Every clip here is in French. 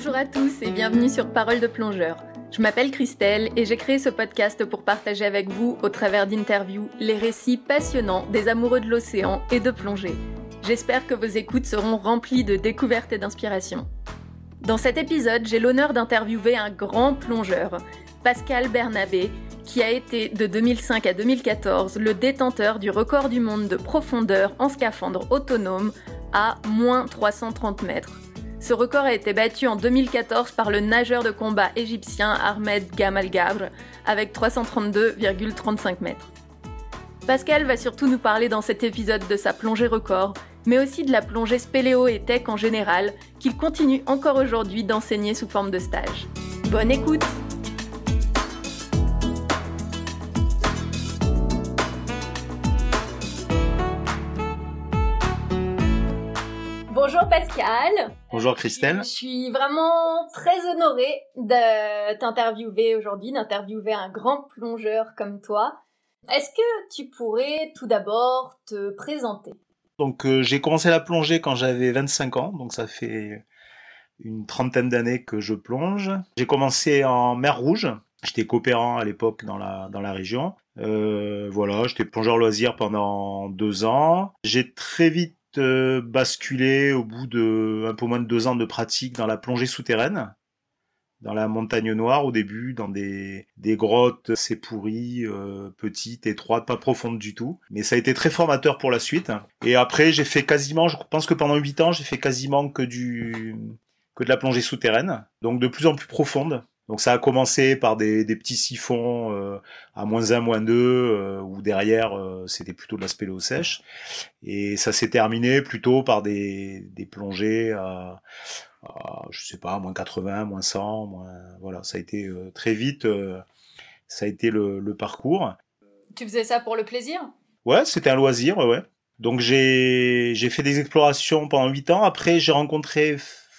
Bonjour à tous et bienvenue sur Parole de plongeur. Je m'appelle Christelle et j'ai créé ce podcast pour partager avec vous, au travers d'interviews, les récits passionnants des amoureux de l'océan et de plongée. J'espère que vos écoutes seront remplies de découvertes et d'inspiration. Dans cet épisode, j'ai l'honneur d'interviewer un grand plongeur, Pascal Bernabé, qui a été de 2005 à 2014 le détenteur du record du monde de profondeur en scaphandre autonome à moins 330 mètres. Ce record a été battu en 2014 par le nageur de combat égyptien Ahmed Gamal Gabr avec 332,35 mètres. Pascal va surtout nous parler dans cet épisode de sa plongée record, mais aussi de la plongée spéléo et tech en général, qu'il continue encore aujourd'hui d'enseigner sous forme de stage. Bonne écoute! Bonjour Pascal. Bonjour Christelle. Je suis vraiment très honorée de t'interviewer aujourd'hui, d'interviewer un grand plongeur comme toi. Est-ce que tu pourrais tout d'abord te présenter? Donc euh, j'ai commencé la plongée quand j'avais 25 ans, donc ça fait une trentaine d'années que je plonge. J'ai commencé en mer Rouge. J'étais coopérant à l'époque dans la, dans la région. Euh, voilà, j'étais plongeur loisir pendant deux ans. J'ai très vite basculé au bout de un peu moins de deux ans de pratique dans la plongée souterraine, dans la montagne noire au début, dans des, des grottes c'est pourri, euh, petites, étroites, pas profondes du tout. Mais ça a été très formateur pour la suite. Et après j'ai fait quasiment, je pense que pendant huit ans j'ai fait quasiment que du que de la plongée souterraine, donc de plus en plus profonde. Donc ça a commencé par des, des petits siphons euh, à moins 1, moins 2, euh, où derrière euh, c'était plutôt de la spéléo sèche. Et ça s'est terminé plutôt par des, des plongées à, à, je sais pas, moins 80, moins 100, moins... Voilà, ça a été euh, très vite, euh, ça a été le, le, parcours. Tu faisais ça pour le plaisir? Ouais, c'était un loisir, ouais. ouais. Donc j'ai fait des explorations pendant 8 ans. Après j'ai rencontré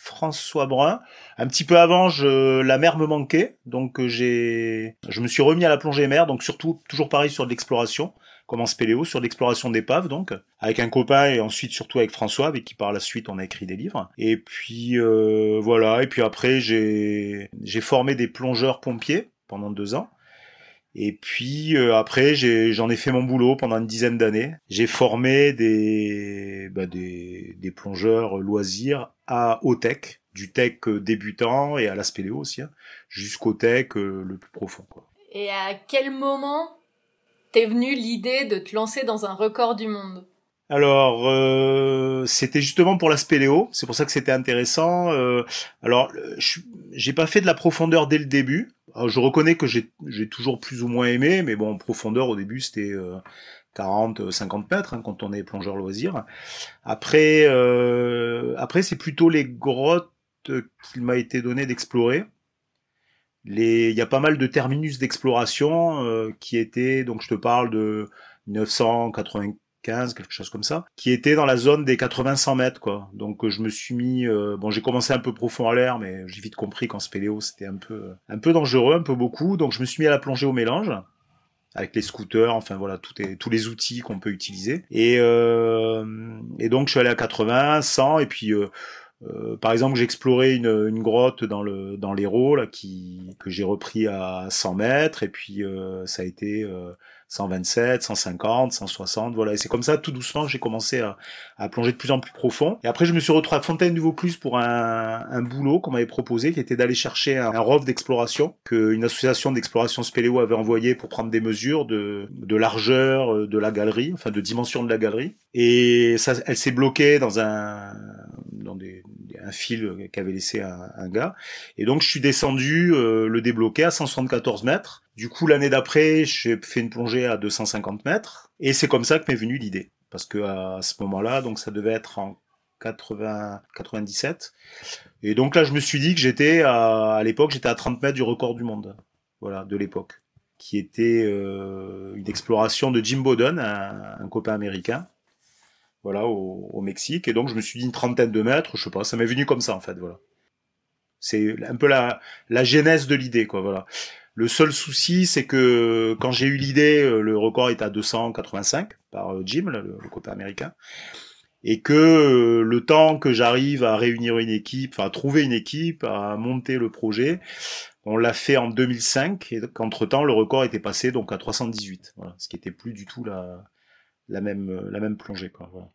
François Brun. Un petit peu avant, je, la mer me manquait, donc j'ai, je me suis remis à la plongée mer, donc surtout toujours pareil sur l'exploration, comme en spéléo, sur l'exploration d'épave, donc avec un copain et ensuite surtout avec François, avec qui par la suite on a écrit des livres. Et puis euh, voilà, et puis après j'ai j'ai formé des plongeurs pompiers pendant deux ans. Et puis euh, après, j'en ai, ai, fait mon boulot pendant une dizaine d'années. J'ai formé des, bah, des, des plongeurs loisirs à haut tech, du tech débutant et à la spéléo aussi, hein, jusqu'au tech euh, le plus profond. Quoi. Et à quel moment t'es venu l'idée de te lancer dans un record du monde? Alors, euh, c'était justement pour la spéléo, c'est pour ça que c'était intéressant. Euh, alors, j'ai pas fait de la profondeur dès le début. Je reconnais que j'ai toujours plus ou moins aimé, mais bon, profondeur au début c'était euh, 40, 50 mètres hein, quand on est plongeur loisir. Après, euh, après c'est plutôt les grottes qu'il m'a été donné d'explorer. Il y a pas mal de terminus d'exploration euh, qui étaient, donc je te parle de 995, quelque chose comme ça, qui étaient dans la zone des 80-100 mètres, quoi. Donc je me suis mis, euh, bon j'ai commencé un peu profond à l'air, mais j'ai vite compris qu'en spéléo c'était un peu, un peu dangereux, un peu beaucoup, donc je me suis mis à la plongée au mélange avec les scooters, enfin voilà, tout est, tous les outils qu'on peut utiliser. Et, euh, et donc je suis allé à 80, 100, et puis euh, euh, par exemple j'ai exploré une, une grotte dans le dans l'Hérault là qui que j'ai repris à 100 mètres, et puis euh, ça a été 127, 150, 160, voilà. Et c'est comme ça, tout doucement, j'ai commencé à, à, plonger de plus en plus profond. Et après, je me suis retrouvé à Fontaine du Vaucluse pour un, un boulot qu'on m'avait proposé, qui était d'aller chercher un, un ROV d'exploration qu'une association d'exploration spéléo avait envoyé pour prendre des mesures de, de largeur euh, de la galerie, enfin de dimension de la galerie. Et ça, elle s'est bloquée dans un, fil qu'avait laissé un, gars. Et donc, je suis descendu euh, le débloquer à 174 mètres. Du coup, l'année d'après, j'ai fait une plongée à 250 mètres. Et c'est comme ça que m'est venue l'idée. Parce que à ce moment-là, donc ça devait être en 80, 97. Et donc là, je me suis dit que j'étais à, à l'époque, j'étais à 30 mètres du record du monde. Voilà, de l'époque. Qui était euh, une exploration de Jim Bowden, un copain américain. Voilà, au, au, Mexique. Et donc, je me suis dit une trentaine de mètres, je sais pas, ça m'est venu comme ça, en fait, voilà. C'est un peu la, la genèse de l'idée, quoi, voilà. Le seul souci, c'est que quand j'ai eu l'idée, euh, le record est à 285 par euh, Jim, le, le copain américain. et que le temps que j'arrive à réunir une équipe, enfin à trouver une équipe, à monter le projet, on l'a fait en 2005 et qu'entre temps le record était passé donc à 318, voilà, ce qui était plus du tout la, la même la même plongée quoi. Voilà.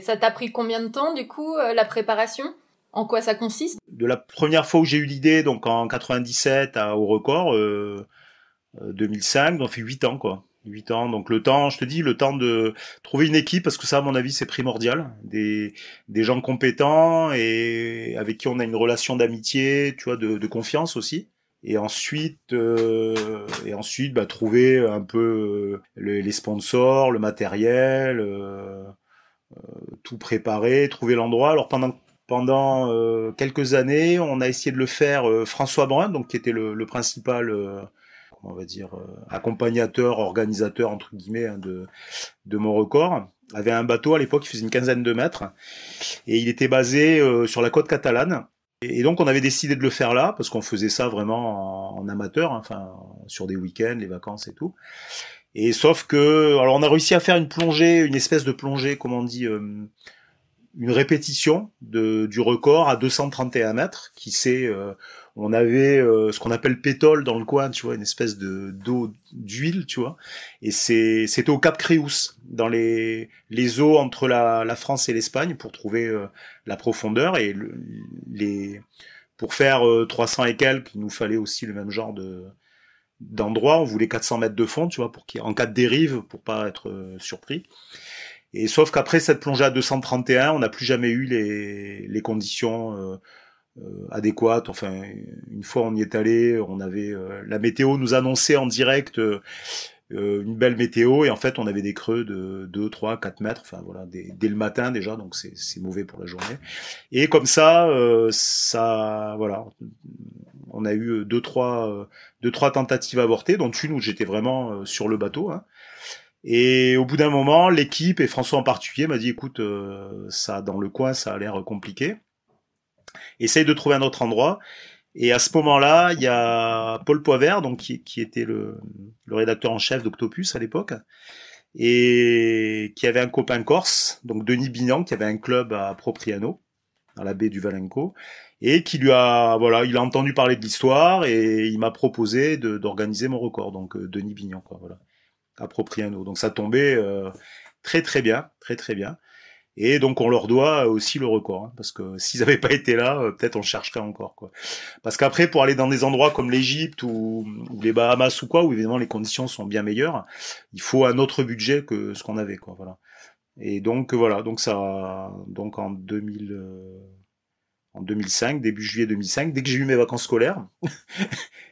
Ça t'a pris combien de temps du coup la préparation? En quoi ça consiste? De la première fois où j'ai eu l'idée, donc en 97 à, au record, euh, 2005, on fait 8 ans quoi. 8 ans. Donc le temps, je te dis, le temps de trouver une équipe, parce que ça, à mon avis, c'est primordial. Des, des gens compétents et avec qui on a une relation d'amitié, tu vois, de, de, confiance aussi. Et ensuite, euh, et ensuite, bah, trouver un peu euh, les, sponsors, le matériel, euh, euh, tout préparer, trouver l'endroit. Alors pendant pendant euh, quelques années, on a essayé de le faire François Brun, donc qui était le, le principal on va dire, euh, accompagnateur, organisateur, entre guillemets, hein, de, de mon record, avait un bateau à l'époque qui faisait une quinzaine de mètres, et il était basé euh, sur la côte catalane. Et donc on avait décidé de le faire là, parce qu'on faisait ça vraiment en, amateur, hein, enfin sur des week-ends, les vacances et tout. Et sauf que, alors on a réussi à faire une plongée, une espèce de plongée, comment on dit, euh, une répétition de, du record à 231 mètres, qui s'est on avait euh, ce qu'on appelle pétole dans le coin, tu vois, une espèce de d'eau d'huile, tu vois. Et c'est c'était au Cap Créus, dans les les eaux entre la, la France et l'Espagne pour trouver euh, la profondeur et les pour faire 300 euh, et quelques, il nous fallait aussi le même genre de d'endroit. On voulait 400 mètres de fond, tu vois, pour en cas de dérive, pour pas être surpris. Et sauf qu'après cette plongée à 231, on n'a plus jamais eu les, les conditions euh, adéquate. Enfin, une fois on y est allé, on avait euh, la météo nous annonçait en direct euh, une belle météo et en fait on avait des creux de 2, 3, 4 mètres, enfin voilà, dès, le matin déjà, donc c'est mauvais pour la journée. Et comme ça, ça, voilà, on a eu deux trois, deux, trois tentatives avortées, dont une où j'étais vraiment sur le bateau. Hein. Et au bout d'un moment, l'équipe et François en particulier m'a dit écoute, ça dans le coin, ça a l'air compliqué essaye de trouver un autre endroit. Et à ce moment-là, il y a Paul Poivert, donc qui, qui était le, le, rédacteur en chef d'Octopus à l'époque, et qui avait un copain corse, donc Denis Bignan, qui avait un club à Propriano, dans la baie du Valenco, et qui lui a, voilà, il a entendu parler de l'histoire et il m'a proposé d'organiser mon record, donc euh, Denis Bignan, quoi, voilà, à Propriano. Donc ça tombait euh, très très bien, très très bien. Et donc on leur doit aussi le record, hein, parce que s'ils n'avaient pas été là, euh, peut-être on chercherait encore. Quoi. Parce qu'après, pour aller dans des endroits comme l'Égypte ou, les Bahamas ou quoi, où évidemment les conditions sont bien meilleures, il faut un autre budget que ce qu'on avait. Quoi, voilà. Et donc voilà, donc ça, donc en 2000 en 2005, début juillet 2005, dès que j'ai eu mes vacances scolaires.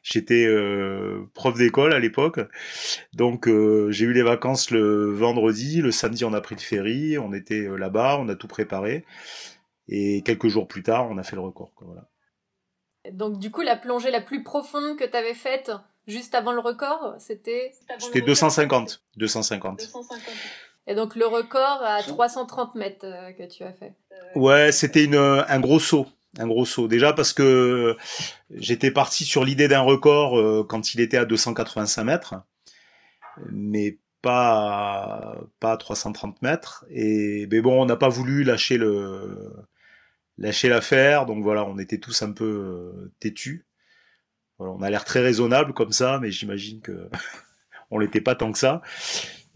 J'étais euh, prof d'école à l'époque, donc euh, j'ai eu les vacances le vendredi, le samedi on a pris le ferry, on était euh, là-bas, on a tout préparé, et quelques jours plus tard on a fait le record. Quoi, voilà. Donc du coup la plongée la plus profonde que tu avais faite juste avant le record, c'était? C'était 250. 250. 250. Et donc le record à 330 mètres que tu as fait. Ouais, c'était un gros saut un gros saut. Déjà parce que j'étais parti sur l'idée d'un record euh, quand il était à 285 mètres, mais pas pas à 330 mètres. Et mais bon, on n'a pas voulu lâcher le lâcher l'affaire, donc voilà, on était tous un peu euh, têtus. on a l'air très raisonnable comme ça, mais j'imagine que on l'était pas tant que ça.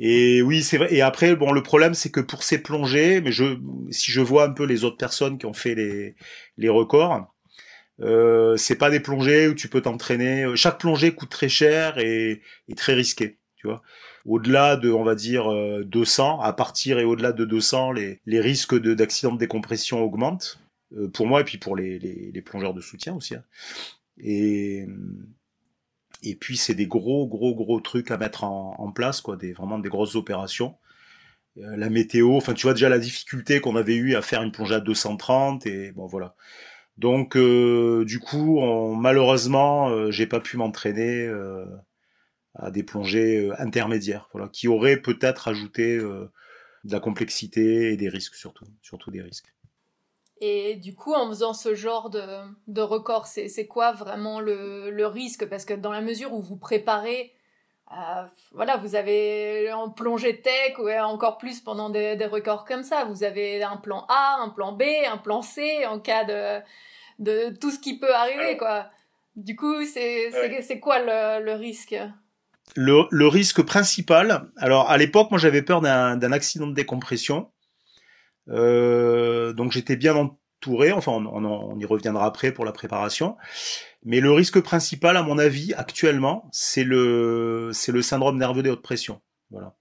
Et oui, c'est vrai. Et après, bon, le problème, c'est que pour ces plongées, mais je, si je vois un peu les autres personnes qui ont fait les, les records, euh, c'est pas des plongées où tu peux t'entraîner. Chaque plongée coûte très cher et, et très risqué, tu vois. Au-delà de, on va dire, 200, euh, à partir et au-delà de 200, les, les risques d'accident de, décompression augmentent. Euh, pour moi et puis pour les, les, les plongeurs de soutien aussi. Hein. Et, et puis c'est des gros, gros, gros trucs à mettre en, place, quoi, des vraiment des grosses opérations. Euh, la météo, enfin tu vois déjà la difficulté qu'on avait eu à faire une plongée à 230 et bon voilà. Donc euh, du coup, malheureusement, euh, j'ai pas pu m'entraîner euh, à des plongées intermédiaires, voilà, qui auraient peut-être ajouté de la complexité et des risques surtout, surtout des risques. Et du coup, en faisant ce genre de, de record, c'est quoi vraiment le, le, risque? Parce que dans la mesure où vous préparez voilà, vous avez en plongée tech ou encore plus pendant des, records comme ça. Vous avez un plan A, un plan B, un plan C en cas de, de tout ce qui peut arriver, quoi. Du coup, c'est quoi le, risque? Le, risque principal, alors à l'époque, moi j'avais peur d'un accident de décompression. Euh, donc j'étais bien entouré, enfin on, y reviendra après pour la préparation. Mais le risque principal, à mon avis, actuellement, c'est le, c'est le syndrome nerveux de haute pression. Voilà.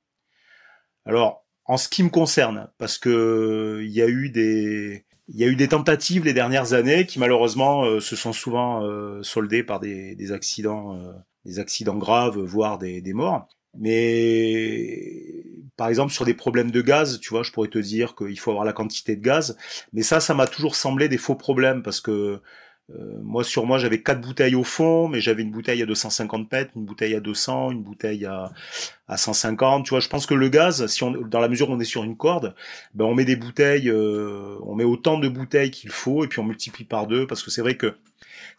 Alors, en ce qui me concerne, parce que il y a eu des, il y a eu des tentatives les dernières années qui malheureusement euh, se sont souvent euh, soldées par des, des accidents, des accidents graves, voire des, des, morts. Mais par exemple sur des problèmes de gaz, tu vois, je pourrais te dire qu'il faut avoir la quantité de gaz, mais ça, ça m'a toujours semblé des faux problèmes parce que euh, moi, sur moi, j'avais quatre bouteilles au fond, mais j'avais une bouteille à 250 mètres, une bouteille à 200, une bouteille à, à 150. Tu vois, je pense que le gaz, si on, dans la mesure où on est sur une corde, ben on met des bouteilles, euh, on met autant de bouteilles qu'il faut, et puis on multiplie par deux, parce que c'est vrai que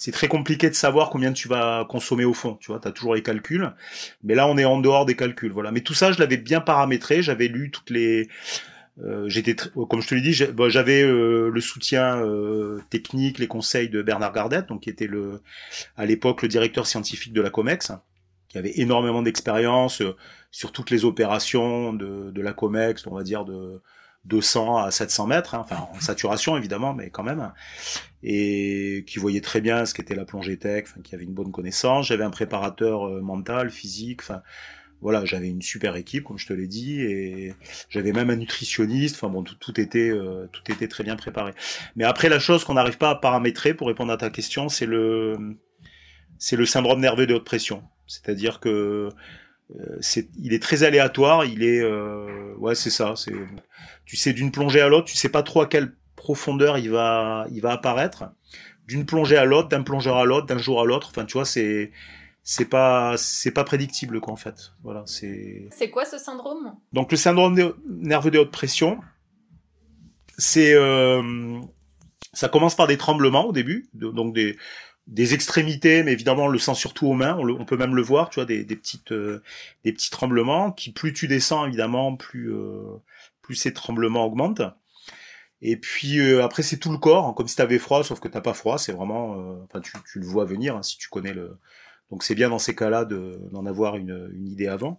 c'est très compliqué de savoir combien tu vas consommer au fond. Tu vois, tu as toujours les calculs, mais là, on est en dehors des calculs. Voilà. Mais tout ça, je l'avais bien paramétré. J'avais lu toutes les euh, j'étais, comme je te l'ai dit, j'avais euh, le soutien euh, technique, les conseils de Bernard Gardette, donc qui était le, à l'époque le directeur scientifique de la Comex, qui avait énormément d'expérience sur toutes les opérations de, de, la Comex, on va dire de 200 à 700 mètres, hein, enfin en saturation évidemment, mais quand même, et qui voyait très bien ce qu'était la plongée tech, qui avait une bonne connaissance. J'avais un préparateur mental, physique, enfin voilà, j'avais une super équipe, comme je te l'ai dit, et j'avais même un nutritionniste. Enfin bon, tout, était euh, tout était très bien préparé. Mais après, la chose qu'on n'arrive pas à paramétrer pour répondre à ta question, c'est le c'est le syndrome nerveux de haute pression. C'est-à-dire que euh, c'est il est très aléatoire. Il est euh, ouais, c'est ça. C'est tu sais d'une plongée à l'autre, tu sais pas trop à quelle profondeur il va il va apparaître. D'une plongée à l'autre, d'un plongeur à l'autre, d'un jour à l'autre. Enfin, tu vois, c'est c'est pas c'est pas prédictible quoi en fait. Voilà, c'est C'est quoi ce syndrome? Donc le syndrome nerveux de haute pression, c'est euh, ça commence par des tremblements au début, donc des des extrémités, mais évidemment on le sent surtout aux mains. On, peut même le voir, tu vois, des, des petites euh, des petits tremblements qui plus tu descends évidemment, plus euh, plus ces tremblements augmentent. Et puis après c'est tout le corps, comme si tu avais froid, sauf que t'as pas froid. C'est vraiment, enfin tu, tu le vois venir hein, si tu connais le donc c'est bien dans ces cas-là d'en avoir une, une, idée avant,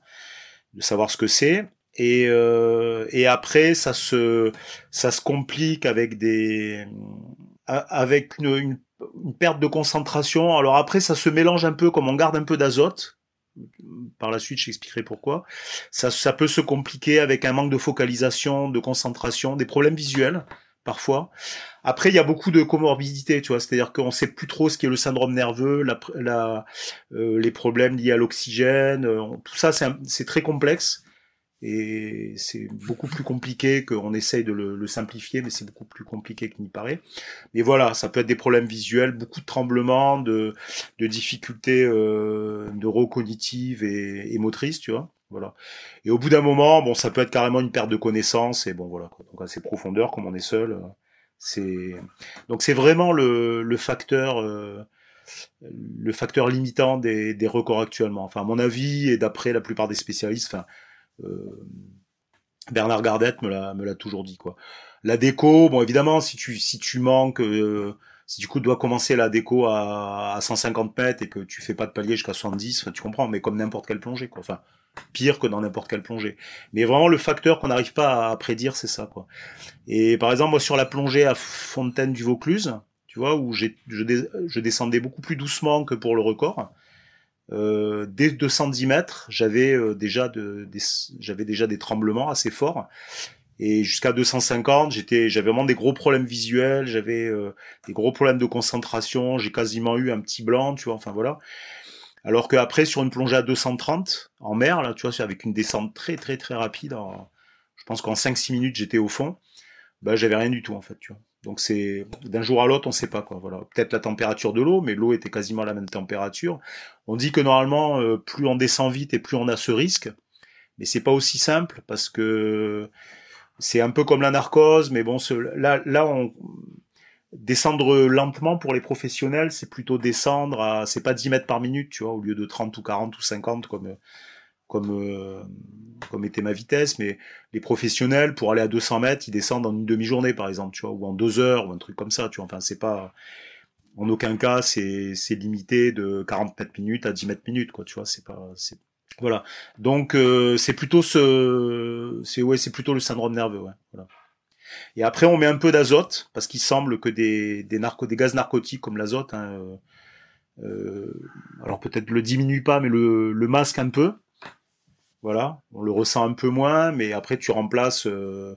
de savoir ce que c'est. Et, euh, et après, ça se, ça se complique avec des, avec une, une, une, perte de concentration. Alors après, ça se mélange un peu comme on garde un peu d'azote. Par la suite, j'expliquerai pourquoi. Ça, ça peut se compliquer avec un manque de focalisation, de concentration, des problèmes visuels parfois. Après, il y a beaucoup de comorbidités, tu vois, c'est-à-dire qu'on sait plus trop ce qui est le syndrome nerveux, la, la euh, les problèmes liés à l'oxygène, euh, tout ça, c'est très complexe et c'est beaucoup plus compliqué qu'on essaye de le, le simplifier, mais c'est beaucoup plus compliqué qu'il n'y paraît. Mais voilà, ça peut être des problèmes visuels, beaucoup de tremblements, de, de difficultés euh, neurocognitives et, et motrices, tu vois. Voilà. Et au bout d'un moment, bon, ça peut être carrément une perte de connaissance et bon voilà. Donc à ces profondeurs, comme on est seul, euh, c'est donc c'est vraiment le, le facteur euh, le facteur limitant des, des records actuellement. Enfin, à mon avis et d'après la plupart des spécialistes, enfin Bernard Gardette me l'a toujours dit quoi. La déco, bon évidemment, si tu manques euh, si du coup tu dois commencer la déco à, à 150 mètres et que tu fais pas de palier jusqu'à 70, tu comprends, mais comme n'importe quelle plongée, quoi. Enfin, pire que dans n'importe quelle plongée. Mais vraiment le facteur qu'on n'arrive pas à prédire, c'est ça quoi. Et par exemple moi sur la plongée à Fontaine du Vaucluse, tu vois où je, descendais beaucoup plus doucement que pour le record. Euh, dès 210 mètres, j'avais euh, déjà de, des, j'avais déjà des tremblements assez forts. Et jusqu'à 250, j'étais, j'avais vraiment des gros problèmes visuels, j'avais euh, des gros problèmes de concentration, j'ai quasiment eu un petit blanc, tu vois. Enfin voilà. Alors qu'après, sur une plongée à 230 en mer, là, tu vois, avec une descente très très très rapide, je pense qu'en 5-6 minutes, j'étais au fond, bah, j'avais rien du tout, en fait, tu. Donc c'est d'un jour à l'autre, on sait pas quoi. Voilà, peut-être la température de l'eau, mais l'eau était quasiment à la même température. On dit que normalement, euh, plus on descend vite et plus on a ce risque, mais c'est pas aussi simple parce que c'est un peu comme la narcose, mais bon, là, là, descendre lentement pour les professionnels, c'est plutôt descendre à, c'est pas 10 mètres par minute, tu vois, au lieu de 30 ou 40 ou 50 comme, comme comme était ma vitesse, mais les professionnels pour aller à 200 mètres, ils descendent en une demi-journée par exemple, tu vois, ou en deux heures ou un truc comme ça, tu vois. Enfin, c'est pas en aucun cas c'est limité de 44 minutes à 10 mètres minutes, quoi, tu vois. C'est pas c'est voilà. Donc euh, c'est plutôt ce c'est ouais c'est plutôt le syndrome nerveux, ouais. Et après on met un peu d'azote parce qu'il semble que des des gaz narcotiques comme l'azote, hein, euh, euh alors peut-être le diminue pas mais le le masque un peu voilà, on le ressent un peu moins, mais après tu remplaces euh,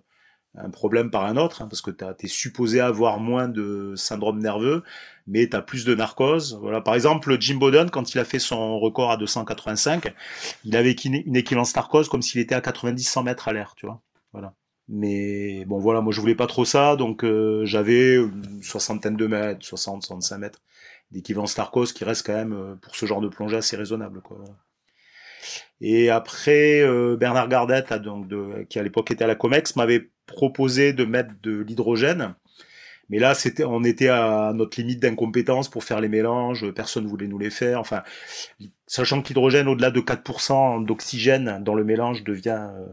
un problème par un autre, hein, parce que tu es supposé avoir moins de syndrome nerveux, mais tu plus de narcose. Voilà. Par exemple, Jim Bowden, quand il a fait son record à 285, il avait une équivalence narcose comme s'il était à 90-100 mètres à l'air, tu vois. Voilà. Mais bon, voilà, moi je voulais pas trop ça, donc euh, j'avais une soixantaine de mètres, 60, 65 mètres d'équivalence narcose qui reste quand même, euh, pour ce genre de plongée, assez raisonnable. Quoi. Et après, euh, Bernard Gardette, donc de, qui à l'époque était à la Comex, m'avait proposé de mettre de l'hydrogène. Mais là, c'était, on était à notre limite d'incompétence pour faire les mélanges. Personne voulait nous les faire. Enfin, sachant que l'hydrogène, au-delà de 4% d'oxygène dans le mélange, devient euh,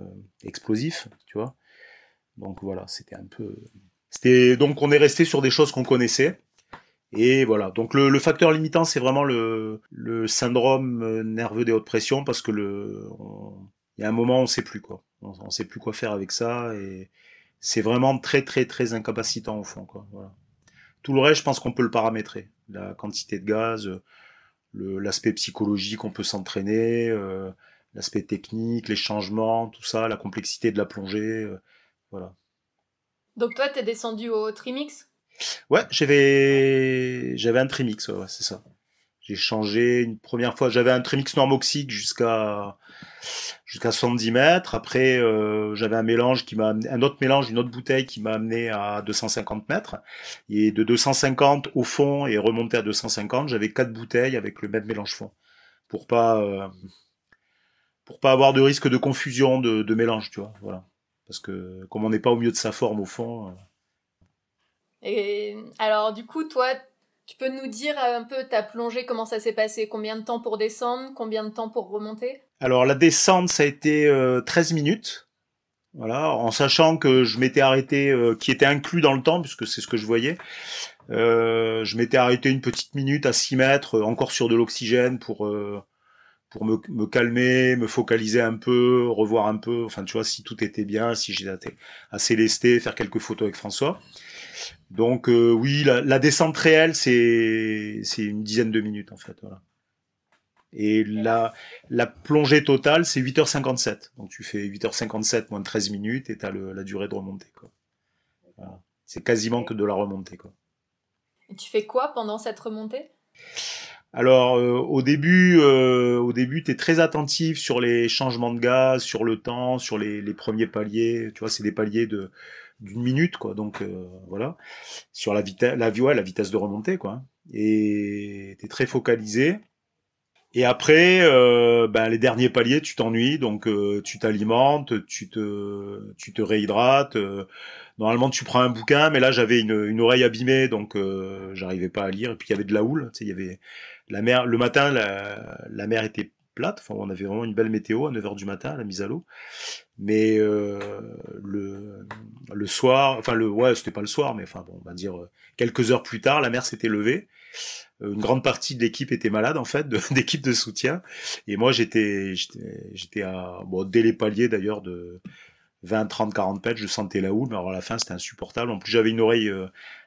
explosif, tu vois. Donc voilà, c'était un peu. C'était donc on est resté sur des choses qu'on connaissait. Et voilà. Donc le, facteur limitant, c'est vraiment le, le, syndrome euh, nerveux des hautes pressions parce que le, il y a un moment, on sait plus quoi. On, on, sait plus quoi faire avec ça et c'est vraiment très très très incapacitant au fond quoi. Voilà. Tout le reste, je pense qu'on peut le paramétrer. La quantité de gaz, l'aspect psychologique, on peut s'entraîner, euh, l'aspect technique, les changements, tout ça, la complexité de la plongée, euh, voilà. Donc toi, t'es descendu au Trimix? Ouais, j'avais j'avais un trimix, ouais, c'est ça. J'ai changé une première fois, j'avais un trimix normoxique jusqu'à jusqu'à 70 mètres. Après, euh, j'avais un mélange qui m'a un autre mélange, une autre bouteille qui m'a amené à 250 mètres. Et de 250 au fond et remonté à 250, j'avais quatre bouteilles avec le même mélange fond pour pas euh, pour pas avoir de risque de confusion de, de mélange, tu vois. Voilà. Parce que comme on n'est pas au milieu de sa forme au fond. Euh, et alors, du coup, toi, tu peux nous dire un peu ta plongée, comment ça s'est passé? Combien de temps pour descendre? Combien de temps pour remonter? Alors, la descente, ça a été 13 euh, minutes. Voilà, en sachant que je m'étais arrêté, euh, qui était inclus dans le temps, puisque c'est ce que je voyais. Euh, je m'étais arrêté une petite minute à 6 mètres, encore sur de l'oxygène pour pour me, me, calmer, me focaliser un peu, revoir un peu, enfin tu vois si tout était bien, si j'étais assez lesté, faire quelques photos avec François. Donc euh, oui, la, descente réelle, c'est c'est une dizaine de minutes en fait. Voilà. Et la, la plongée totale, c'est 8h57. Donc tu fais 8h57 moins 13 minutes et tu as la durée de remontée. Voilà. C'est quasiment que de la remontée. Quoi. Et tu fais quoi pendant cette remontée? Alors euh, au début, euh, au début, t'es très attentif sur les changements de gaz, sur le temps, sur les, les premiers paliers. Tu vois, c'est des paliers de d'une minute quoi. Donc euh, voilà. Sur la vitesse la ouais, la vitesse de remontée quoi. Et t'es très focalisé. Et après euh, ben les derniers paliers tu t'ennuies. Donc euh, tu t'alimentes tu te tu te réhydrates. Normalement tu prends un bouquin mais là j'avais une, une oreille abîmée. Donc j'arrivais pas à lire. Et puis il y avait de la houle. Tu sais il y avait la mer le matin la, la mer était plate. Enfin, on avait vraiment une belle météo à 9h du matin, la mise à l'eau. Mais euh, le soir, enfin le ouais, c'était pas le soir, mais enfin bon, on va dire euh, quelques heures plus tard, la mer s'était levée. Euh, une grande partie de l'équipe était malade en fait, d'équipe de, soutien. Et moi j'étais j'étais à bon dès les paliers d'ailleurs de 20, 30, 40 pètes, je sentais la houle, mais alors à la fin c'était insupportable. En plus j'avais une oreille,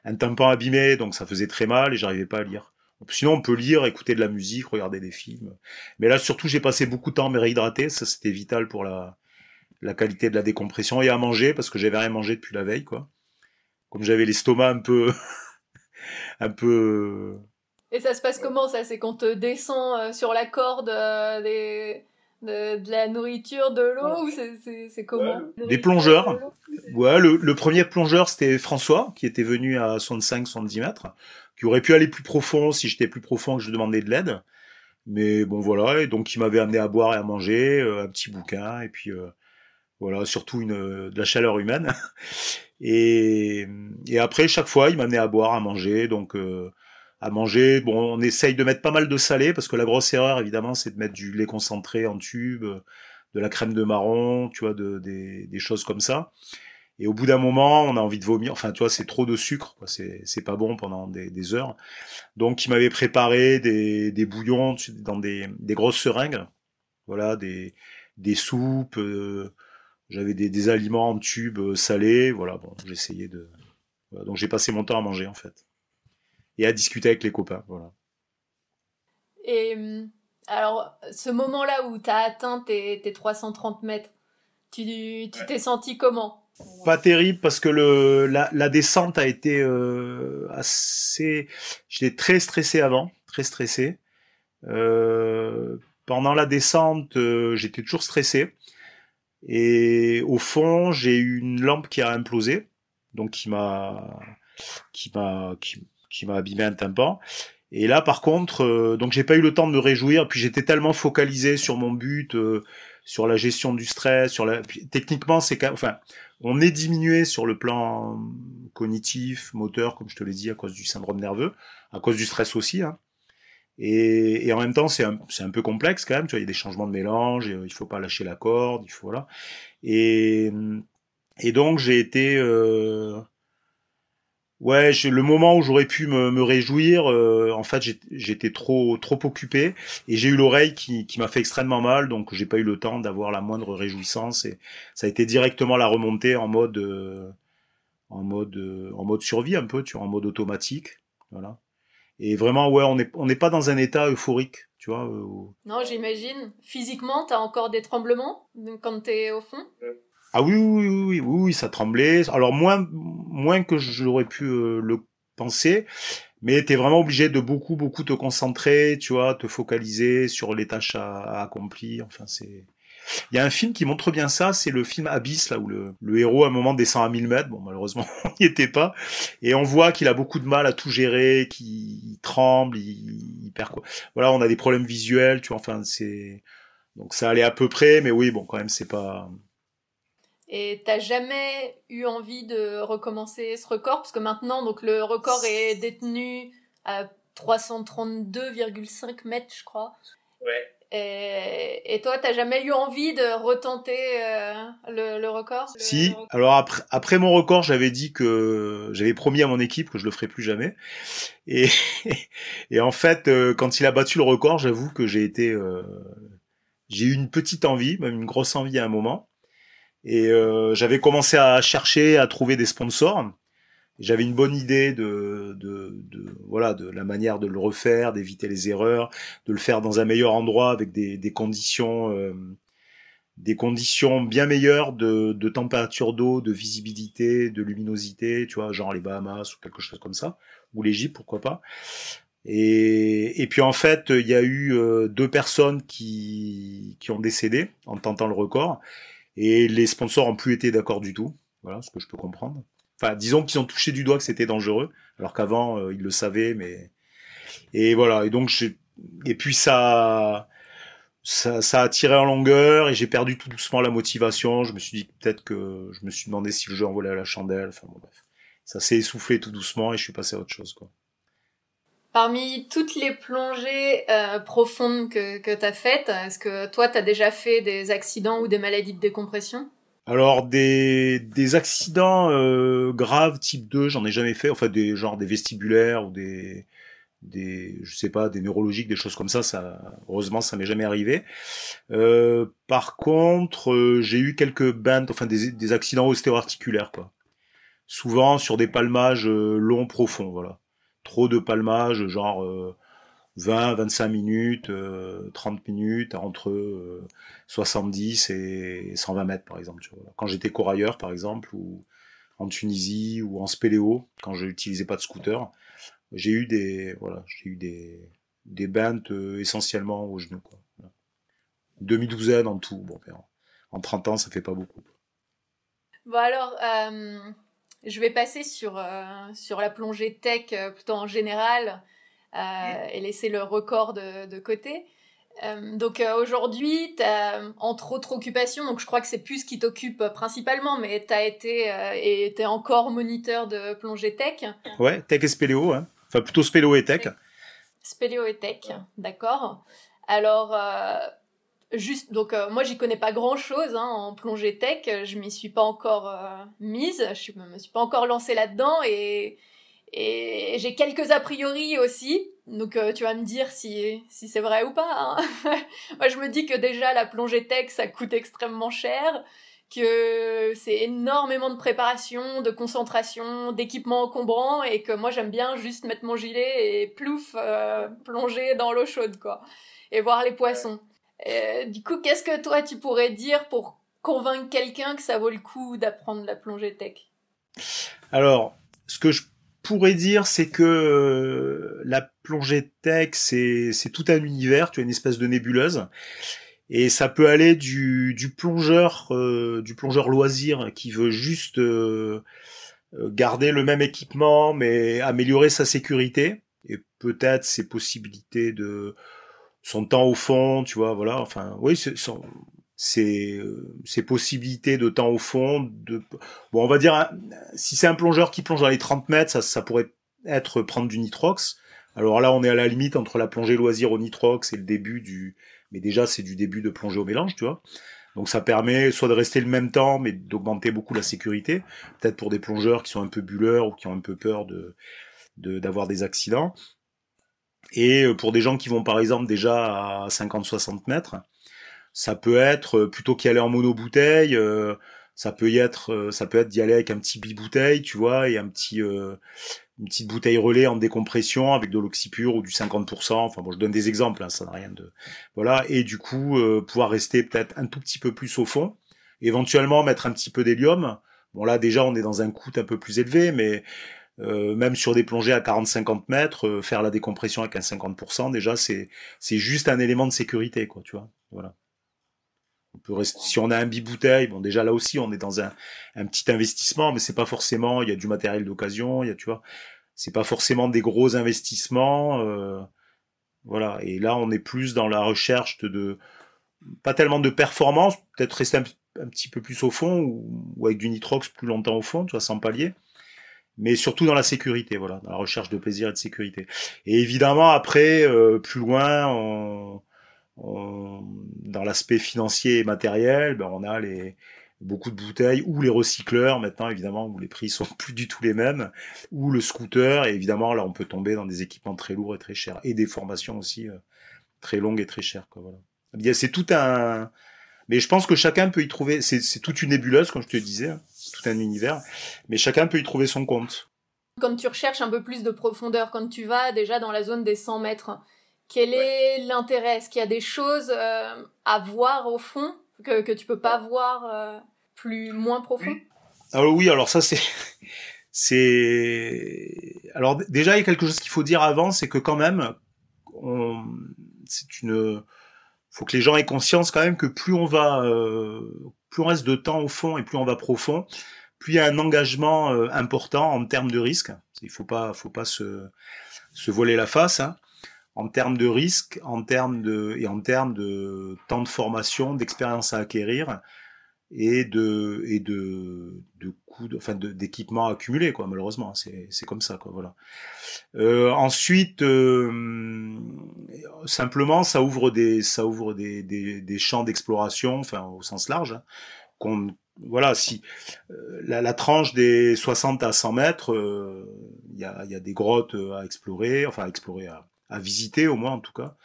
un tympan abîmé, donc ça faisait très mal et j'arrivais pas à lire. Sinon, on peut lire, écouter de la musique, regarder des films. Mais là, surtout, j'ai passé beaucoup de temps à me réhydrater. Ça, c'était vital pour la, la qualité de la décompression et à manger parce que j'avais rien mangé depuis la veille, quoi. Comme j'avais l'estomac un peu, un peu. Et ça se passe comment ça? C'est qu'on te descend euh, sur la corde euh, des... de, la nourriture, de l'eau ou c'est comment? Des plongeurs. Ouais, le, le premier plongeur c'était François qui était venu à 65-70 mètres qui aurait pu aller plus profond si j'étais plus profond que je demandais de l'aide. Mais bon voilà, et donc il m'avait amené à boire et à manger, euh, un petit bouquin, et puis euh, voilà, surtout une, de la chaleur humaine. et, et après, chaque fois, il m'amenait à boire, à manger, donc euh, à manger. Bon, on essaye de mettre pas mal de salé parce que la grosse erreur, évidemment, c'est de mettre du lait concentré en tube, de la crème de marron, tu vois, de, des, des choses comme ça. Et au bout d'un moment, on a envie de vomir. Enfin, tu vois, c'est trop de sucre, quoi. C'est, c'est pas bon pendant des, des heures. Donc, il m'avait préparé des, des bouillons dans des, des grosses seringues. Voilà, des, des soupes. Euh, j'avais des, des aliments en tube euh, salés. Voilà, bon, j'essayais de. Voilà. Donc, j'ai passé mon temps à manger, en fait. Et à discuter avec les copains, voilà. Et alors, ce moment-là où tu as atteint tes, tes 330 mètres, tu, tu t'es senti comment? Pas terrible parce que le la, la descente a été euh, assez j'étais très stressé avant très stressé euh, pendant la descente euh, j'étais toujours stressé et au fond j'ai eu une lampe qui a implosé donc qui m'a qui m'a qui, m'a abîmé un tympan et là par contre euh, donc j'ai pas eu le temps de me réjouir puis j'étais tellement focalisé sur mon but euh, sur la gestion du stress sur la techniquement c'est enfin on est diminué sur le plan cognitif, moteur, comme je te l'ai dit, à cause du syndrome nerveux, à cause du stress aussi. Hein. Et, et, en même temps, c'est un, un, peu complexe quand même. Tu vois, il y a des changements de mélange, il faut pas lâcher la corde, il faut là. Et, et donc j'ai été, euh, Ouais, le moment où j'aurais pu me, me réjouir, euh, en fait, j'étais trop trop occupé et j'ai eu l'oreille qui, qui m'a fait extrêmement mal, donc j'ai pas eu le temps d'avoir la moindre réjouissance et ça a été directement la remontée en mode euh, en mode euh, en mode survie un peu, tu vois, en mode automatique, voilà. Et vraiment, ouais, on n'est on n'est pas dans un état euphorique, tu vois. Non, j'imagine. Physiquement, t'as encore des tremblements quand t'es au fond? Ah oui, oui, oui, oui, oui, ça tremblait. Alors moins, moins que j'aurais pu euh, le penser, mais t'es vraiment obligé de beaucoup, beaucoup te concentrer, tu vois, te focaliser sur les tâches à, accomplir. Enfin, c'est. Il y a un film qui montre bien ça, c'est le film Abyss, là où le, le, héros à un moment descend à 1000 mètres. Bon, malheureusement, on n'y était pas. Et on voit qu'il a beaucoup de mal à tout gérer, qu'il tremble, il, il perd quoi. Voilà, on a des problèmes visuels, tu vois. Enfin, c'est donc ça allait à peu près, mais oui, bon, quand même, c'est pas et t'as jamais eu envie de recommencer ce record? Parce que maintenant, donc, le record est détenu à 332,5 mètres, je crois. Ouais. Et, et toi, t'as jamais eu envie de retenter euh, le, le, record? Si. Alors après, après mon record, j'avais dit que j'avais promis à mon équipe que je le ferais plus jamais. Et, et en fait, euh, quand il a battu le record, j'avoue que j'ai été, euh, j'ai eu une petite envie, même une grosse envie à un moment. Et euh, j'avais commencé à chercher, à trouver des sponsors. J'avais une bonne idée de, voilà de la manière de le refaire, d'éviter les erreurs, de le faire dans un meilleur endroit avec des, conditions euh, des conditions bien meilleures de, température d'eau, de visibilité, de luminosité, tu vois, genre les Bahamas ou quelque chose comme ça, ou l'Égypte, pourquoi pas. Et, et puis en fait, il y a eu euh, deux personnes qui, qui ont décédé en tentant le record. Et les sponsors ont plus été d'accord du tout. Voilà, ce que je peux comprendre. Disons qu'ils ont touché du doigt que c'était dangereux, alors qu'avant euh, ils le savaient, mais et voilà. Et donc et puis ça, ça, ça a tiré en longueur et j'ai perdu tout doucement la motivation. Je me suis dit peut-être que je me suis demandé si le jeu envolait à la chandelle. Enfin bon bref, ça s'est essoufflé tout doucement et je suis passé à autre chose quoi. Parmi toutes les plongées euh, profondes que, que tu as faites, est-ce que toi, tu as déjà fait des accidents ou des maladies de décompression? Alors des, des accidents euh, graves type 2, j'en ai jamais fait, enfin des genre des vestibulaires ou des des je sais pas des neurologiques, des choses comme ça, ça heureusement ça m'est jamais arrivé. Euh, par contre, euh, j'ai eu quelques bandes, enfin des, des accidents ostéo-articulaires quoi. Souvent sur des palmages longs profonds, voilà trop de palmage, genre 20, euh, 25 minutes, 30 euh, minutes, entre 70 euh, et 120 mètres, par exemple. Quand j'étais corailleur, par exemple, ou en Tunisie, ou en spéléo, quand je n'utilisais pas de scooter, j'ai eu des, voilà, j'ai eu des, des bentes essentiellement au genou, quoi. Demi-douzaine en tout. Bon, en 30 ans, ça fait pas beaucoup. Bon alors, je vais passer sur, euh, sur la plongée tech euh, plutôt en général euh, et laisser le record de, de côté. donc aujourd'hui, tu as entre autres occupations, donc je crois que c'est plus ce qui t'occupe principalement, mais tu as été et tu es encore moniteur de plongée tech. Ouais, tech et spéléo. Hein. Enfin, plutôt spéléo et tech. Spéléo et tech, d'accord. Alors, euh, juste, donc euh, moi j'y connais pas grand chose hein, en plongée tech, je m'y suis pas encore euh, mise, je me suis pas encore lancée là-dedans et, et j'ai quelques a priori aussi. Donc tu vas me dire si, si c'est vrai ou pas. Hein. moi je me dis que déjà la plongée tech ça coûte extrêmement cher que c'est énormément de préparation, de concentration, d'équipement encombrant et que moi j'aime bien juste mettre mon gilet et plouf plonger dans l'eau chaude quoi et voir les poissons. du coup, qu'est-ce que toi tu pourrais dire pour convaincre quelqu'un que ça vaut le coup d'apprendre la plongée tech? Alors, ce que je pourrais dire, c'est que euh, la plongée tech, c'est tout un univers, tu as une espèce de nébuleuse. Et ça peut aller du, du plongeur, euh, du plongeur loisir qui veut juste euh, garder le même équipement mais améliorer sa sécurité et peut-être ses possibilités de son temps au fond, tu vois, voilà, enfin, oui, c'est ses possibilités de temps au fond, de, bon, on va dire, si c'est un plongeur qui plonge dans les 30 mètres, ça, ça pourrait être prendre du nitrox. Alors là, on est à la limite entre la plongée loisir au nitrox et le début du, mais déjà, c'est du début de plongée au mélange, tu vois. Donc ça permet soit de rester le même temps, mais d'augmenter beaucoup la sécurité. Peut-être pour des plongeurs qui sont un peu bulleurs ou qui ont un peu peur de d'avoir des accidents. Et euh, pour des gens qui vont par exemple déjà à 50-60 mètres, ça peut être euh, plutôt qu'y aller en mono-bouteille, euh, ça peut y être, ça peut être d'y aller avec un petit bi-bouteille, tu vois, et un petit, une petite bouteille relais en décompression avec de l'oxypure ou du 50%. Enfin bon, je donne des exemples, hein, ça n'a rien de, voilà. Et du coup, pouvoir rester peut-être un tout petit peu plus au fond, éventuellement mettre un petit peu d'hélium. Bon là déjà, on est dans un coût un peu plus élevé, mais euh, même sur des plongées à 40-50 mètres, euh, faire la décompression avec un 50%, déjà c'est c'est juste un élément de sécurité, quoi, tu vois. Voilà. On peut rester, si on a un bibouteille, bon déjà là aussi on est dans un, un petit investissement, mais c'est pas forcément, il y a du matériel d'occasion, il y a, tu vois, c'est pas forcément des gros investissements, euh, voilà. Et là on est plus dans la recherche de, pas tellement de performance, peut-être rester un, un, petit peu plus au fond ou, ou avec du nitrox plus longtemps au fond, tu vois, sans palier mais surtout dans la sécurité, voilà, dans la recherche de plaisir et de sécurité. Et évidemment, après, euh, plus loin, on, on, dans l'aspect financier et matériel, ben, on a les beaucoup de bouteilles ou les recycleurs. Maintenant évidemment où les prix sont plus du tout les mêmes. Ou le scooter. Et évidemment là on peut tomber dans des équipements très lourds et très chers. Et des formations aussi euh, très longues et très chères quoi voilà. C'est tout un mais je pense que chacun peut y trouver c'est toute une nébuleuse comme je te disais hein. Tout un univers, mais chacun peut y trouver son compte. Quand tu recherches un peu plus de profondeur, quand tu vas déjà dans la zone des 100 mètres, quel est l'intérêt? Est-ce qu'il y a des choses euh, à voir au fond que, que tu peux pas voir euh, plus moins profond? Alors oui, alors ça c'est c'est alors déjà il y a quelque chose qu'il faut dire avant, c'est que quand même on... c'est une faut que les gens aient conscience quand même que plus on va euh, plus on reste de temps au fond et plus on va profond, plus il y a un engagement important en termes de risque. Il faut pas, faut pas se, se voler la face. Hein. En termes de risque, en termes de et en termes de temps de formation, d'expérience à acquérir et de et de de coûts, enfin d'équipements accumulés quoi. Malheureusement, c'est c'est comme ça quoi. Voilà. Euh, ensuite, euh, simplement, ça ouvre des ça ouvre des des, des champs d'exploration, enfin au sens large, hein, qu'on voilà, si euh, la, la, tranche des 60 à 100 mètres, euh, il y, a, y, a, des grottes à explorer, enfin à explorer, à, à, visiter au moins en tout cas,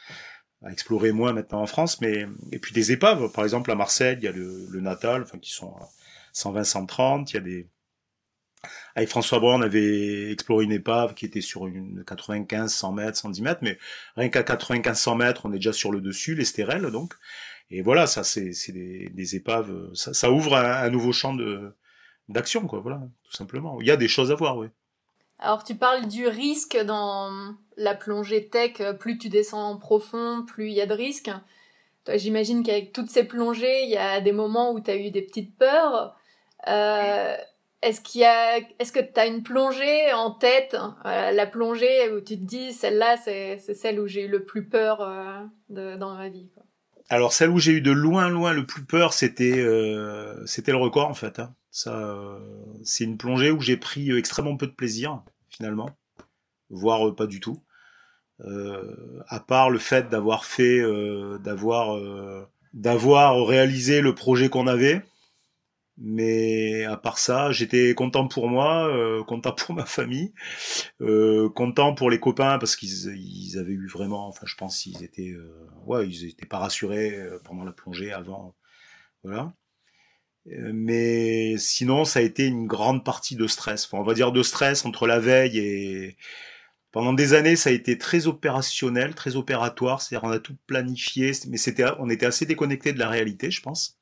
à explorer moins maintenant en France, mais et puis des épaves, par exemple à Marseille, il y a le, le Natal, enfin qui sont 120, 130, il y a des avec François Brun, on avait exploré une épave qui était sur une 95, 100 mètres, 110 mètres, mais rien qu'à 95, 100 mètres, on est déjà sur le dessus, les stérelles, donc. Et voilà, ça, c'est des, des épaves, ça, ça ouvre un, nouveau champ de d'action, quoi, voilà, tout simplement. Il y a des choses à voir, oui. Alors, tu parles du risque dans la plongée tech, plus tu descends en profond, plus il y a de risques. Toi, j'imagine qu'avec toutes ces plongées, il y a des moments où tu as eu des petites peurs. Euh, est-ce qu'il y a, est-ce que tu as une plongée en tête, euh, la plongée où tu te dis celle-là c'est, c'est celle où j'ai eu le plus peur euh, de, dans ma vie. Quoi. Alors celle où j'ai eu de loin loin le plus peur, c'était euh, c'était le record en fait. Hein. Ça, euh, c'est une plongée où j'ai pris extrêmement peu de plaisir finalement. voire pas du tout. à part le fait d'avoir fait, d'avoir, d'avoir réalisé le projet qu'on avait, mais à part ça, j'étais content pour moi, euh, content pour ma famille, euh, content pour les copains parce qu'ils ils avaient eu vraiment, enfin je pense qu'ils étaient, euh, ouais, ils étaient pas rassurés euh, pendant la plongée avant, voilà. Euh, mais sinon, ça a été une grande partie de stress. On va dire de stress entre la veille et pendant des années, ça a été très opérationnel, très opératoire. C'est-à-dire, on a tout planifié, mais c'était, on était assez déconnecté de la réalité, je pense.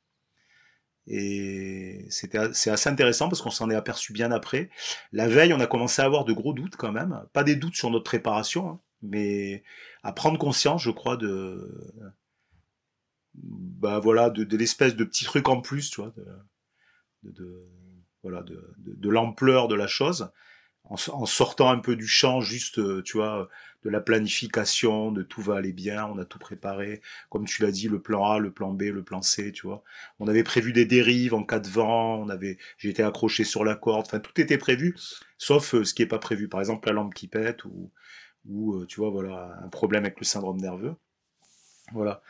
Et c'était c'est assez intéressant parce qu'on s'en est aperçu bien après. La veille, on a commencé à avoir de gros doutes quand même, pas des doutes sur notre préparation, hein, mais à prendre conscience, je crois, de bah voilà, de, de l'espèce de petit truc en plus, tu vois, de, de voilà, de, de l'ampleur de la chose, en, en, sortant un peu du champ, juste, tu vois, de la planification, de tout va aller bien, on a tout préparé, comme tu l'as dit, le plan A, le plan B, le plan C, tu vois. On avait prévu des dérives en cas de vent, on avait, j'étais accroché sur la corde, enfin tout était prévu, sauf euh, ce qui est pas prévu, par exemple la lampe qui pète ou, ou euh, tu vois, voilà, un problème avec le syndrome nerveux. Voilà.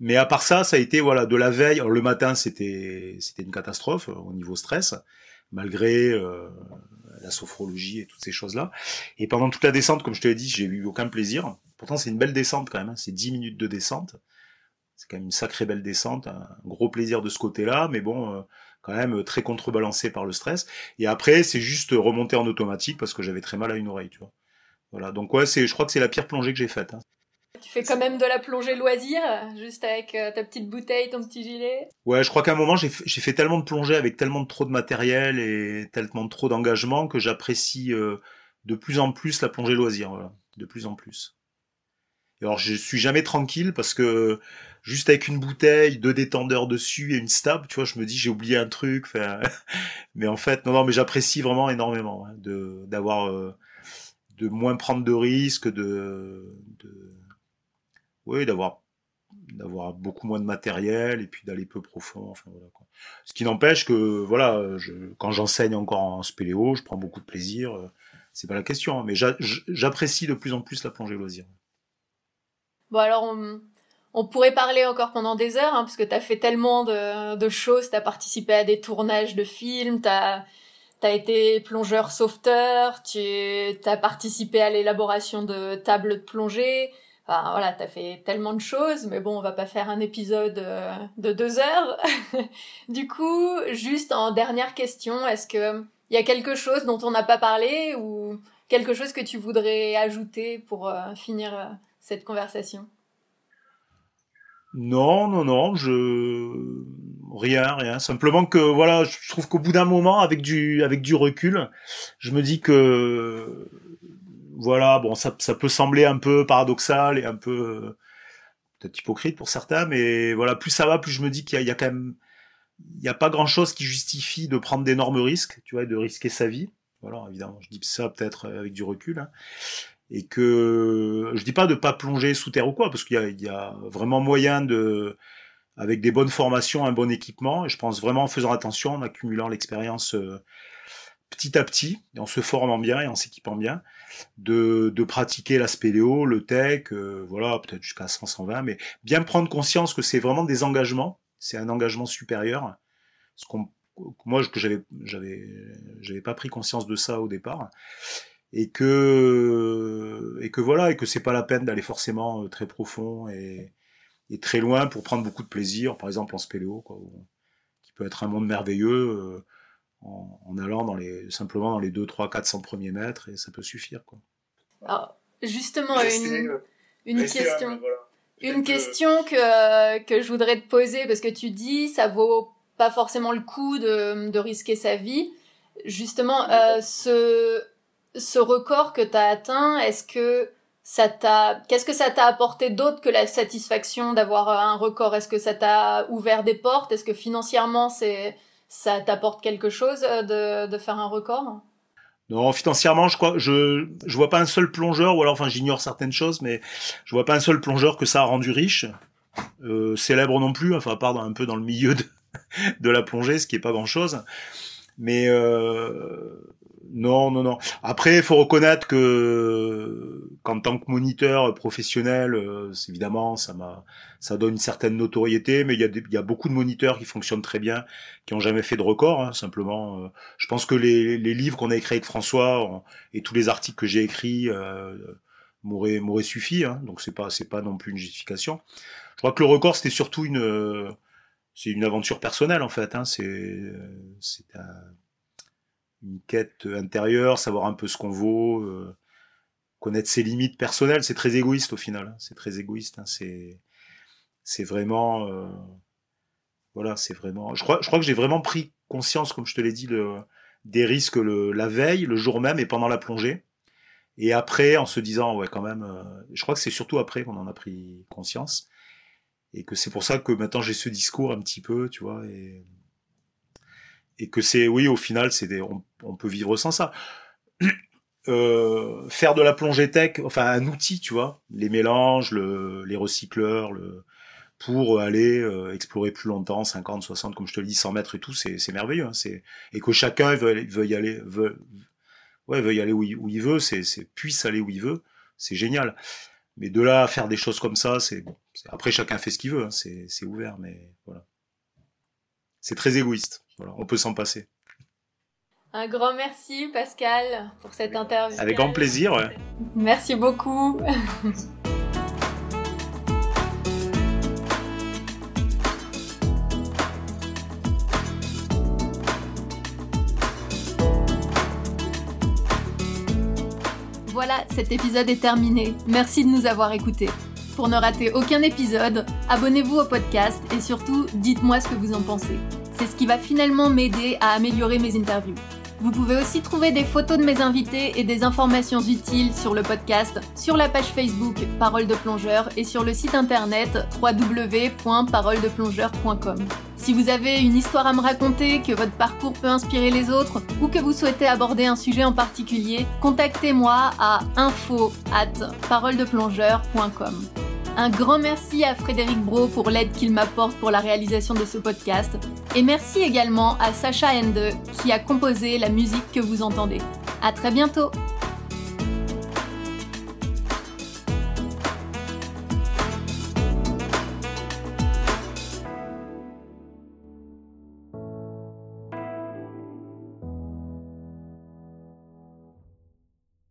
Mais à part ça, ça a été voilà de la veille. Alors, le matin, c'était c'était une catastrophe euh, au niveau stress, malgré euh, la sophrologie et toutes ces choses-là. Et pendant toute la descente, comme je te l'ai dit, j'ai eu aucun plaisir. Pourtant, c'est une belle descente quand même. Hein. C'est 10 minutes de descente. C'est quand même une sacrée belle descente. Un gros plaisir de ce côté-là, mais bon, euh, quand même euh, très contrebalancé par le stress. Et après, c'est juste remonter en automatique parce que j'avais très mal à une oreille, tu vois. Voilà. Donc ouais, c'est, je crois que c'est la pire plongée que j'ai faite. Hein. Tu fais quand même de la plongée loisir, juste avec euh, ta petite bouteille, ton petit gilet. Ouais, je crois qu'à un moment, j'ai fait tellement de plongées avec tellement de trop de matériel et tellement de trop d'engagement que j'apprécie euh, de plus en plus la plongée loisir, voilà, de plus en plus. Et alors, je suis jamais tranquille parce que juste avec une bouteille, deux détendeurs dessus et une stab, tu vois, je me dis j'ai oublié un truc. mais en fait, non, non, mais j'apprécie vraiment énormément hein, de d'avoir euh, de moins prendre de risques, de, de oui, d'avoir d'avoir beaucoup moins de matériel et puis d'aller peu profond. Enfin, voilà. Ce qui n'empêche que voilà, quand j'enseigne encore en spéléo, je prends beaucoup de plaisir. Euh, c'est pas la question, hein, mais j'apprécie de plus en plus la plongée loisir. Bon alors on, pourrait parler encore pendant des heures, hein, parce que tu as fait tellement de, choses, tu as participé à des tournages de films, tu as, as, été plongeur sauveteur, tu as participé à l'élaboration de tables de plongée, Voilà, t'as fait tellement de choses, mais bon, on va pas faire un épisode euh, de deux heures. du coup, juste en dernière question, est-ce que il y a quelque chose dont on n'a pas parlé ou quelque chose que tu voudrais ajouter pour euh, finir euh, cette conversation? Non, non, non, je rien, rien. Simplement que voilà, je trouve qu'au bout d'un moment, avec du recul, je me dis que voilà, bon, ça, peut sembler un peu paradoxal et un peu euh, peut-être hypocrite pour certains, mais voilà, plus ça va, plus je me dis qu'il y, a quand même, il n'y a pas grand-chose qui justifie de prendre d'énormes risques, tu vois, et de risquer sa vie. Voilà, évidemment, je dis ça peut-être avec du recul. Hein. Et que je dis pas de pas plonger sous terre ou quoi, parce qu'il y, y a, vraiment moyen de, avec des bonnes formations, un bon équipement. Et je pense vraiment en faisant attention, en accumulant l'expérience euh, petit à petit, et en se formant bien et en s'équipant bien, de, pratiquer la spéléo, le tech, euh, voilà, peut-être jusqu'à 100, 120, mais bien prendre conscience que c'est vraiment des engagements, c'est un engagement supérieur. Ce qu'on, moi, que j'avais, j'avais, j'avais pas pris conscience de ça au départ, et que, et que voilà, et que c'est pas la peine d'aller forcément euh, très profond et, très loin pour prendre beaucoup de plaisir, par exemple en spéléo, qui peut être un monde merveilleux. Euh, en, allant dans les, simplement dans les 2, 3, 400 premiers mètres et ça peut suffire. Quoi. Alors, justement, une, une question. Une question que, que je voudrais te poser, parce que tu dis ça vaut pas forcément le coup de, de risquer sa vie. Justement, euh, ce, ce record que tu as atteint, est-ce que ça t'a, qu'est-ce que ça t'a apporté d'autre que la satisfaction d'avoir un record? Est-ce que ça t'a ouvert des portes? Est-ce que financièrement c'est, ça t'apporte quelque chose euh, de, faire un record? Non, financièrement, je je vois pas un seul plongeur, ou alors, enfin, j'ignore certaines choses, mais je vois pas un seul plongeur que ça a rendu riche, euh, célèbre non plus, enfin, à part un peu dans le milieu de, de la plongée, ce qui est pas grand chose. Mais euh, Non, non, non. Après, il faut reconnaître que qu'en tant que moniteur professionnel, euh, évidemment, ça m'a, ça donne une certaine notoriété, mais il y, a y a beaucoup de moniteurs qui fonctionnent très bien, qui ont jamais fait de record. Hein, simplement, euh. je pense que les, les livres qu'on a écrits avec François et tous les articles que j'ai écrits euh, m'auraient m'auraient suffi. Hein, donc c'est pas c'est pas non plus une justification. Je crois que le record c'était surtout une c'est une aventure personnelle en fait. Hein, c'est c'est un une quête intérieure, savoir un peu ce qu'on vaut, euh, connaître ses limites personnelles. C'est très égoïste au final. C'est très égoïste. Hein. C'est c'est vraiment euh, voilà, c'est vraiment. Je crois, je crois que j'ai vraiment pris conscience, comme je te l'ai dit, le, des risques le, la veille, le jour même et pendant la plongée. Et après, en se disant, ouais, quand même, euh, je crois que c'est surtout après qu'on en a pris conscience. Et que c'est pour ça que maintenant j'ai ce discours un petit peu, tu vois, et, et que c'est, oui, au final, c'est on, peut vivre sans ça. Euh, faire de la plongée tech, enfin un outil, tu vois, les mélanges, le, les recycleurs, le, pour aller euh, explorer plus longtemps, 50, 60, comme je te le dis, 100 mètres et tout, c'est, c'est merveilleux. Hein, c'est, et que chacun veut y aller, veut, ouais, y aller où il, où il veut, c'est, c'est puisse aller où il veut, c'est génial. Mais de là à faire des choses comme ça, c'est bon. Après, chacun fait ce qu'il veut, hein, c'est, c'est ouvert, mais voilà. C'est très égoïste on peut s'en passer. Un grand merci Pascal pour cette interview. Avec grand plaisir. Merci beaucoup. Voilà, cet épisode est terminé. Merci de nous avoir écoutés. Pour ne rater aucun épisode, abonnez-vous au podcast et surtout, dites-moi ce que vous en pensez. C'est ce qui va finalement m'aider à améliorer mes interviews. Vous pouvez aussi trouver des photos de mes invités et des informations utiles sur le podcast, sur la page Facebook Parole de plongeur et sur le site internet www.paroledeplongeur.com. Si vous avez une histoire à me raconter, que votre parcours peut inspirer les autres ou que vous souhaitez aborder un sujet en particulier, contactez-moi à info at paroledeplongeur.com. Un grand merci à Frédéric Bro pour l'aide qu'il m'apporte pour la réalisation de ce podcast. Et merci également à Sacha Ende qui a composé la musique que vous entendez. À très bientôt!